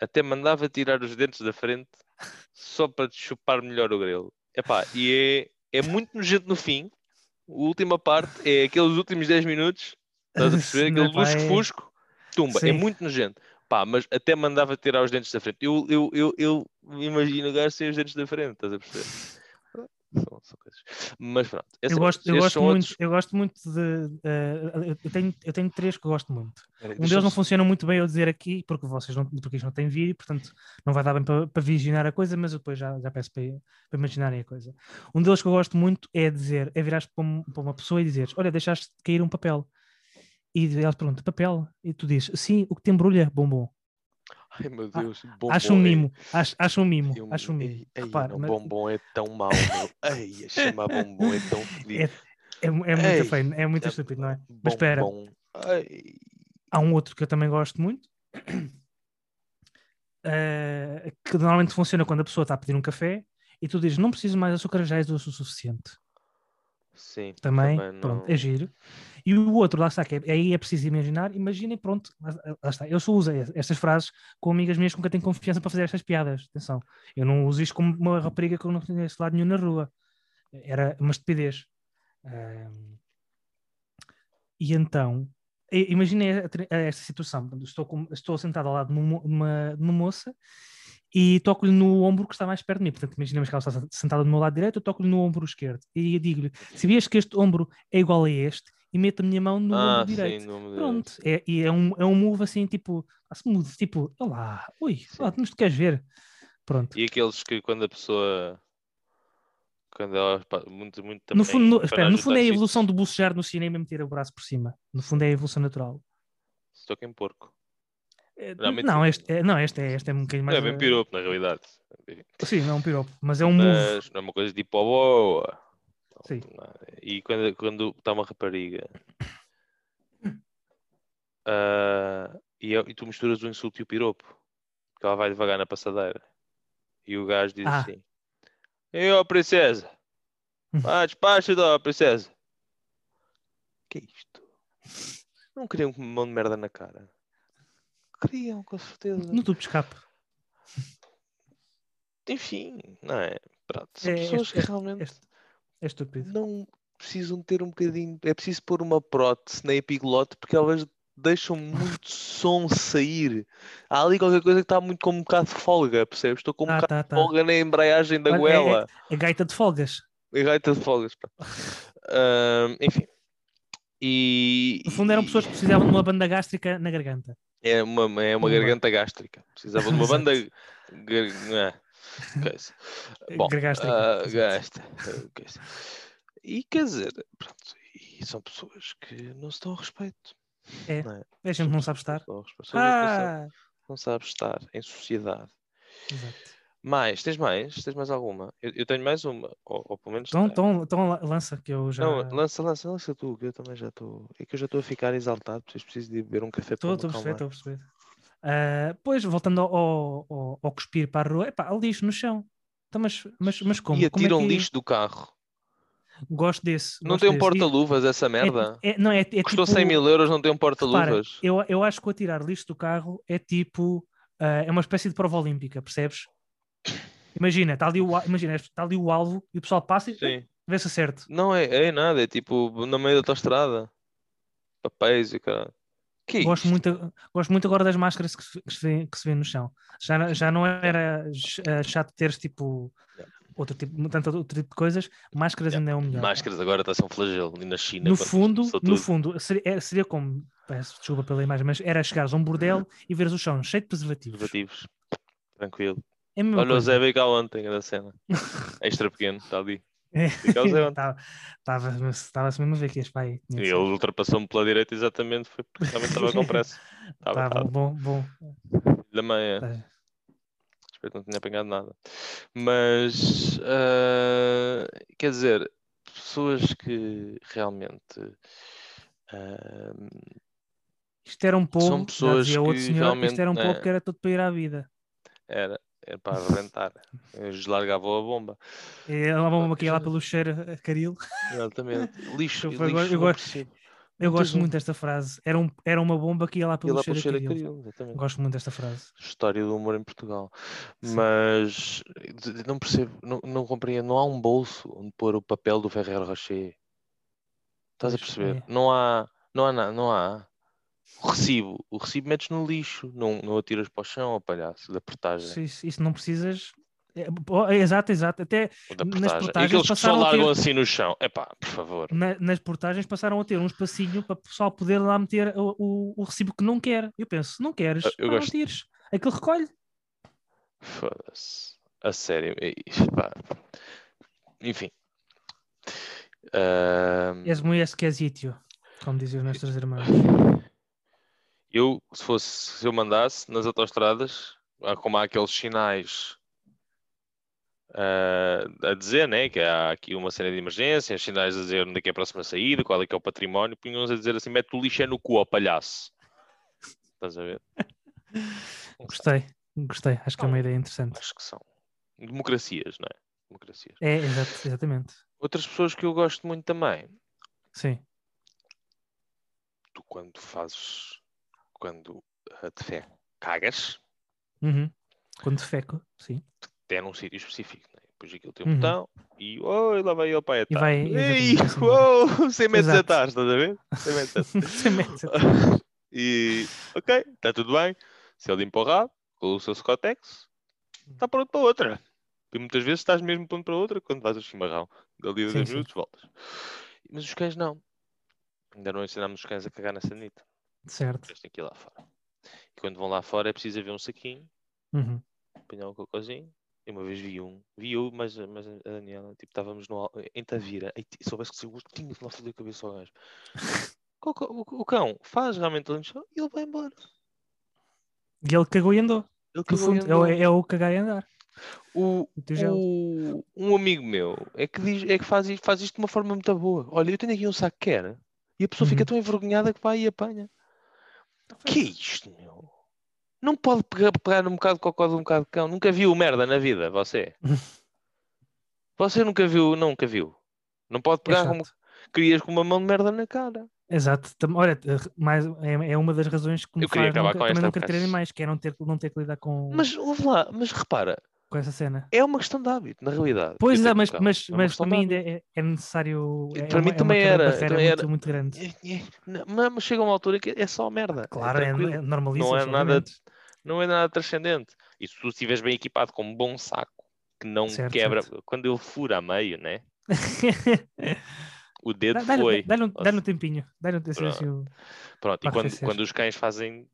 até mandava tirar os dentes da frente só para te chupar melhor o grelo. Epá, e é, é muito nojento no fim. A última parte é aqueles últimos 10 minutos. Estás a perceber? Aquele
é-
lusco-fusco. Tumba. É
Sim.
muito nojento. Pá, mas até mandava tirar os dentes da frente. Eu, eu, eu, eu imagino o gajo sem os dentes da frente. Estás a perceber? São, são coisas. Mas pronto.
Eu
esses-
gosto, eu gosto muito,
outros-
eu gosto muito de. eh, eu, tenho, eu tenho três que eu gosto muito.
Peraí,
Um deles não funciona muito bem eu dizer aqui, porque vocês não, porque isto não tem vídeo, portanto não vai dar bem para, para visionar a coisa, mas eu depois já, já peço para, para imaginarem a coisa. Um deles que eu gosto muito é dizer, é virar para, um- para uma pessoa e dizer, olha, deixaste de cair um papel. E ela pergunta, papel? E tu dizes, sim, o que te embrulha, bombom.
Ai meu
Ah,
Deus. bombom,
Acho um mimo, acho, acho um mimo,
Eu-
acho um mimo.
ei, ei,
Repara, mas
bombom é tão mau, meu. Ei, a chamar bombom é tão fedido.
é, é, é muito
Ei,
feio, é muito
é
estúpido, não é? Mas espera,
Bombom.
Há um outro que eu também gosto muito, eh, que normalmente funciona quando a pessoa está a pedir um café e tu dizes, não preciso mais açúcar, já és doce o suficiente.
Sim,
Também,
também
pronto,
não-
é giro. E o outro, lá está, que é, aí é preciso imaginar, imaginem, pronto, lá, lá está. Eu só uso estas frases com amigas minhas com quem tenho confiança para fazer estas piadas. Atenção, eu não uso isto como uma rapariga que eu não conheço lado nenhum na rua. Era uma estupidez. Ahm, e então, imaginem esta situação. Estou, com- estou sentado ao lado de uma- de uma moça e toco-lhe no ombro que está mais perto de mim. Portanto, imaginemos que ela está sentada do meu lado direito, eu toco-lhe no ombro esquerdo e digo-lhe: sabias que este ombro é igual a este? E meto a minha mão no
Ah,
ombro direito.
sim, no
Pronto, é, e é um, é um move assim, tipo, se mude, tipo, olá, ui, ó, mas tu queres ver? Pronto.
E aqueles que quando a pessoa. Quando ela. Muito, muito
No
também.
fundo, no, espera, no fundo é a evolução do bucejar no cinema e meter o braço por cima. No fundo é a evolução natural.
Se toca em porco.
É,
Realmente
Não,
sim.
este é, não, este é, este é um bocadinho mais.
é bem piropo, na realidade.
Sim, não é um piropo, mas é um move.
Mas não é uma coisa tipo, oh, boa.
Sim.
Não, E quando, quando está uma rapariga ah, e, e tu misturas o insulto e o piropo, que ela vai devagar na passadeira, e o gajo diz
Ah.
assim: Ei, ó princesa, ah, despacha, ó princesa. Que é isto? Não queriam com mão de merda na cara? Queriam, com certeza.
No tubo de escape.
Enfim, não é? Pronto, são
É,
pessoas
este-
que realmente
este- É estúpido.
não precisam ter um bocadinho. É preciso pôr uma prótese na epiglote porque elas deixam muito som sair. Há ali qualquer coisa que está muito com um bocado de folga, percebes? Estou com um
Ah,
bocado
tá,
de
tá.
folga na embreagem da
Olha, é-
goela.
A gaita de folgas.
E gaita de folgas. pá. Enfim. E.
No fundo eram pessoas que precisavam de uma banda gástrica na garganta.
É uma, é uma garganta gástrica. Precisavam de uma banda. gar- ah, coisa. Bom, gasta. coisa. E quer dizer, pronto, e são pessoas que não se dão ao respeito.
É.
não é?
A gente não sabe estar.
Não
Ah!
não sabe estar em sociedade.
Exato.
Mais, tens mais? Tens mais alguma? Eu, eu tenho mais uma, ou, ou pelo menos
Então, então, então la- lança que eu já.
Não, lança, lança, lança tu, que eu também já estou. É que eu já estou a ficar exaltado, preciso, preciso de beber um café para
Estou
me
estou a perceber, estou a perceber. Ah, pois, voltando ao, ao, ao- cuspir para a rua, epá, há lixo no chão. Então, mas, mas, mas como?
E
Como é
atiram
que-
lixo do carro.
Gosto desse.
Não
gosto
tem um porta-luvas essa
é-
merda?
é- não, é, é
Custou
tipo,
100 mil euros, não tem um porta-luvas?
eu, eu acho que o atirar lixo do carro é tipo. ah, é uma espécie de prova olímpica, percebes? Imagina, está ali, o, imagina, está ali o alvo e o pessoal passa e
Sim.
vê se acerta.
Não é, é nada, é tipo no meio da autostrada. Papéis e caralho. Que é
Gosto
isto?
muito, gosto muito agora das máscaras que se, que se vê, que se vê no chão. Já, não- já não era eh, chato teres tipo outro tipo, tanto outro tipo de coisas, máscaras ainda é o melhor.
Máscaras agora está a ser um flagelo. E na China,
No fundo, no fundo, seria, é- seria como, peço desculpa pela imagem, mas era chegares a um bordel e veres o chão cheio de preservativos.
Preservativos. Tranquilo.
É
Olha o
coisa.
Zé veio cá ontem, da cena. Extra pequeno, está ali.
É.
O Zé.
Estava-se mesmo a ver que este pai.
E ele ultrapassou-me pela direita exatamente, foi porque também estava com pressa. Estava,
bom, bom.
Da manhã.
Tá.
Espero que não tenha apanhado nada. Mas, ah, quer dizer, pessoas que realmente ah,
Isto era um povo, já
pessoas
dizia outro
que
senhor,
realmente,
isto era um povo que era todo para ir à vida.
era, era para arrebentar. Eles largavam a bomba.
E ela vamos aqui lá
já-
pelo cheiro a caril.
Exatamente. Lixo,
Eu-
lixo
eu gosto- eu gosto-. Eu muito desta frase. Era, um, era uma bomba que ia lá pelo
lá
cheiro a
cheiro a
caril. Gosto muito desta frase.
História do humor em Portugal.
Sim.
Mas não percebo, não, não compreendo. Não há um bolso onde pôr o papel do Ferrero Rocher. Estás a perceber?
é.
Não há, não há nada, não há. O recibo, o recibo metes no lixo, não, não atiras para o chão, ó palhaço, da portagem.
Isso, isso não precisas. É, é, exato, exato. Até
da
nas
portagem. E
portagens
aqueles que só
a ter-
largam assim no chão. Epá, por favor.
na- nas portagens passaram a ter um espacinho para o pessoal poder lá meter o, o, o recibo que não quer. Eu penso, não queres,
Eu- eu
pá, não
gosto-
tires. Aquilo recolhe.
Foda-se. A sério. e- e- pá. Enfim.
És muito esquisito, como diziam os nossos irmãos.
Eu, se fosse, se eu mandasse nas autoestradas, ah, como há aqueles sinais ah, a dizer, né, que há aqui uma cena de emergência, sinais a dizer onde é que é a próxima saída, qual é que é o património, punham-nos a dizer assim, mete o lixo é no cu, ó palhaço. Estás a ver?
Gostei, gostei. Acho que é uma ideia interessante.
Acho que são. Democracias, não é? Democracias.
É, exato, exatamente.
Outras pessoas que eu gosto muito também,
Sim.
tu quando fazes, quando te fé, cagas,
Uhum. Quando defeco, sim.
até num sítio específico, né? depois aquilo tem um
Uhum.
botão e oi, lá vai ele para a
E
etapa.
vai,
Ei,
exatamente, assim,
uou, 100 metros
Exato.
atrás, estás a ver? 100 metros atrás.
Sem meta.
E ok, está tudo bem. Se ele rabo, com o seu Scotex, está pronto para outra. E muitas vezes estás mesmo pronto para outra quando vais ao chimarrão. Dali a
Sim,
10
sim.
minutos voltas. Mas os cães não. Ainda não ensinámos os cães a cagar na sanita.
Certo.
Eles têm que ir lá fora. E quando vão lá fora é preciso haver um saquinho,
Uhum.
apanhar um cocôzinho. E uma vez vi um, vi um, mas, mas a Daniela, tipo, estávamos no, em Tavira, e soubesse que se eu tinha de lá foder a cabeça ao gajo. Cocó- O, o cão faz realmente ali no chão e ele vai embora.
E ele cagou e andou.
Ele cagou e
fundo, é, o-
andou.
é o cagar e andar.
O,
O
o- um amigo meu é que, diz, é que faz, isto, faz isto de uma forma muito boa. Olha, eu tenho aqui um saco que quer. E a pessoa fica
Uhum.
tão envergonhada que vai e apanha. Que é isto, meu? Não pode pegar, pegar um bocado de cocó de um bocado de cão. Nunca viu merda na vida, você? Você nunca viu, nunca viu. Não pode pegar como
chato.
querias com uma mão de merda na cara.
Exato. Olha, mais, é, é uma das razões que me
Eu queria acabar
nunca-
com
também
esta,
não querer ter
porque-
animais, que é não ter, não ter que lidar com,
Mas ouve lá, mas repara,
com essa cena.
é uma questão de hábito, na realidade.
Pois é, mas, mas,
É
mas para mim ainda é, é necessário. É,
Para
é
mim
uma,
também
é uma
era, também
muito,
era.
muito grande.
É, é, mas chega uma altura que é só merda.
Claro, é, é normaliza.
Não é nada- não é nada transcendente. E se tu estiveres bem equipado com um bom saco que não
Certo,
quebra,
certo.
quando ele fura a meio, né? O dedo
Dá-
foi.
dá-lhe um, dá-lhe um tempinho. Dá-lhe um assim,
Pronto.
assim,
Pronto, e quando, quando os cães fazem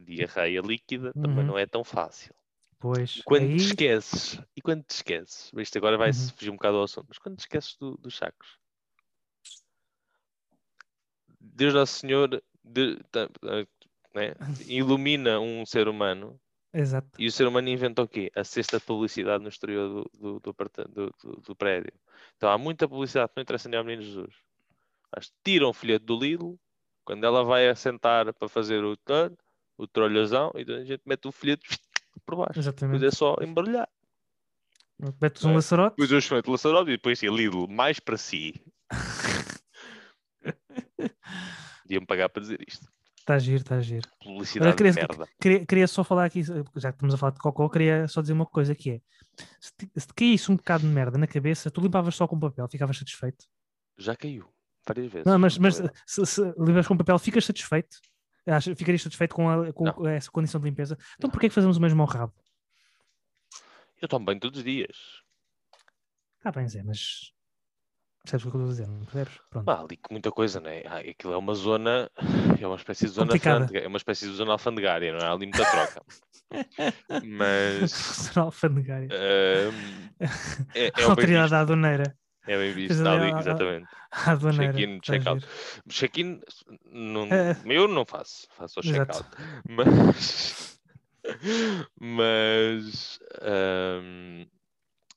diarreia líquida, também
Uhum.
não é tão fácil.
Pois.
Quando
aí,
te esqueces, e quando te esqueces, isto agora vai-se
Uhum.
fugir um bocado ao assunto, mas quando te esqueces do- dos sacos, Deus Nosso Senhor de- né, ilumina um ser humano
Exato.
E o ser humano inventa o quê? A cesta de publicidade no exterior do, do, do, do- prédio. Então há muita publicidade que não interessa nem ao menino Jesus. Mas tiram o folheto do Lidl, quando ela vai assentar para fazer o o trolhazão, e a gente mete o folheto por baixo. Depois
Exatamente.
é só embaralhar.
Metes um
É.
laçarote.
Depois eu chamo de laçarote e depois sim, Lidl, mais para si. Iam pagar para dizer isto.
Está a giro, está a giro.
Publicidade de
queria-
merda.
Queria, queria só falar aqui, já que estamos a falar de cocó, queria só dizer uma coisa que é, se te, se te caísse um bocado de merda na cabeça, tu limpavas só com papel, ficavas satisfeito.
Já caiu. Várias vezes.
Não, mas, mas
é?
se, se limpas com papel, ficas satisfeito? Achas, ficarias satisfeito com, a- com essa condição de limpeza? Então porquê é que fazemos o mesmo ao rabo?
Eu tomo bem todos os dias.
Está bem, Zé, mas percebes o que eu estou a dizer, não percebes? Pronto.
Pá, ali com muita coisa, não é? Ah, aquilo é uma zona, é uma espécie de zona alfândega, é uma espécie de zona alfandegária, não é? Há ali muita troca. Mas
Zona alfandegária.
ahm, é, é,
autoridade aduaneira.
É bem visto. Está
ali a- a-
exatamente. Check-in, check-out. Check-in,
É.
eu não faço, faço o check-out. Mas, mas ahm,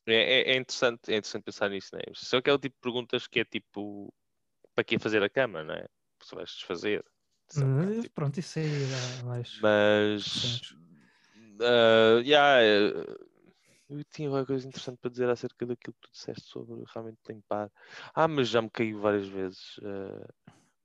é, é- é interessante, é interessante pensar nisso, não é? Só que é o tipo de perguntas que é tipo para que fazer a cama, não é? Se vais desfazer. São,
Hum,
tipo,
Pronto, isso aí dá mais.
mas ah, yeah, eu tinha alguma coisa interessante para dizer acerca daquilo que tu disseste sobre realmente limpar. Ah, mas já me caiu várias vezes. ah,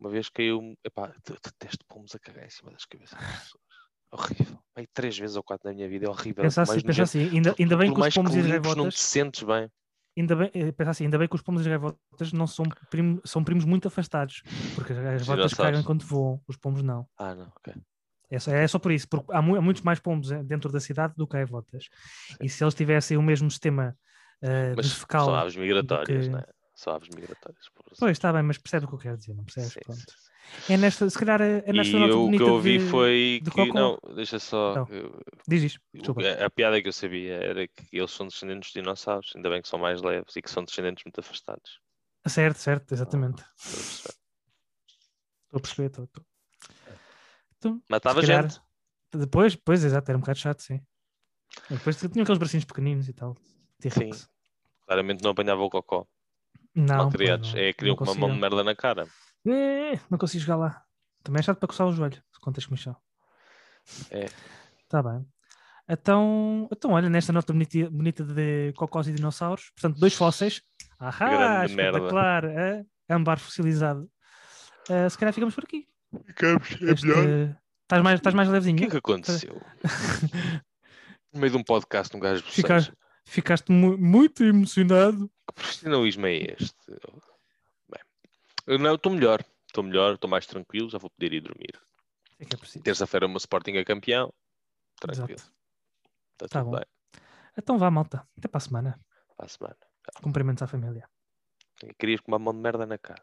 uma vez caiu. Epá, eu detesto pomos a cagar em cima das cabeças das pessoas. Horrível. Pai, três vezes ou quatro na minha vida é horrível.
Pensa assim, pensa assim, ainda, ainda bem que os pomos e as
limpes, não te
gaivotas,
sentes bem.
ainda bem, eh, pensa assim, ainda bem que os pomos e as gaivotas não são, primo- são primos muito afastados, porque as gaivotas cagam enquanto voam, os pomos não.
Ah, não, ok.
É só, é só por isso, porque há, mu- há muitos mais pombos eh, dentro da cidade do que gaivotas. E se eles tivessem o mesmo sistema eh,
Mas
de fecal.
só aves migratórias,
que-
não é? Só aves migratórias. por
Pois está bem, mas percebe o que eu quero dizer, não percebes?
Sim,
Pronto.
sim.
É nesta, se calhar é é nesta
E
nota
eu, o que eu ouvi
de-
foi
de
que. Não, deixa só. Eu-
Diz isto,
a, a piada que eu sabia era que eles são descendentes de dinossauros, ainda bem que são mais leves e que são descendentes muito afastados.
Certo, certo, exatamente.
Estou a perceber.
Estou a perceber, estou. Então,
Matava
calhar-
gente.
Depois, depois, exato, era um bocado chato, sim. Depois tinha aqueles bracinhos pequeninos e tal. T-Rex.
Claramente não apanhava o cocó.
Não,
Mal criados.
não,
É,
não
com uma mão de merda na cara.
É, não consigo chegar lá. Também é chato para coçar o joelho, se contas comichão.
É.
Está bem. Então, então, olha, nesta nota bonita, bonita de cocós e dinossauros, portanto, dois fósseis. Ahá,
Grande merda.
espetacular. é? Âmbar fossilizado. Ah, se calhar ficamos por aqui.
Ficamos,
Este- Estás mais, estás mais
O
levezinho?
que é que aconteceu? No meio de um podcast, um gajo
Ficaste-. Ficaste mu- muito emocionado.
Que profissionalismo é este? Bem, eu não, estou melhor. Estou melhor, estou mais tranquilo, já vou poder ir dormir.
É que é preciso.
Terça-feira o meu Sporting é campeão. Tranquilo.
Exato.
Está
Tá
tudo
bom.
bem.
Então vá, malta. Até para a semana.
Para a semana.
Cumprimentos à família.
Querias com uma mão de merda na cara.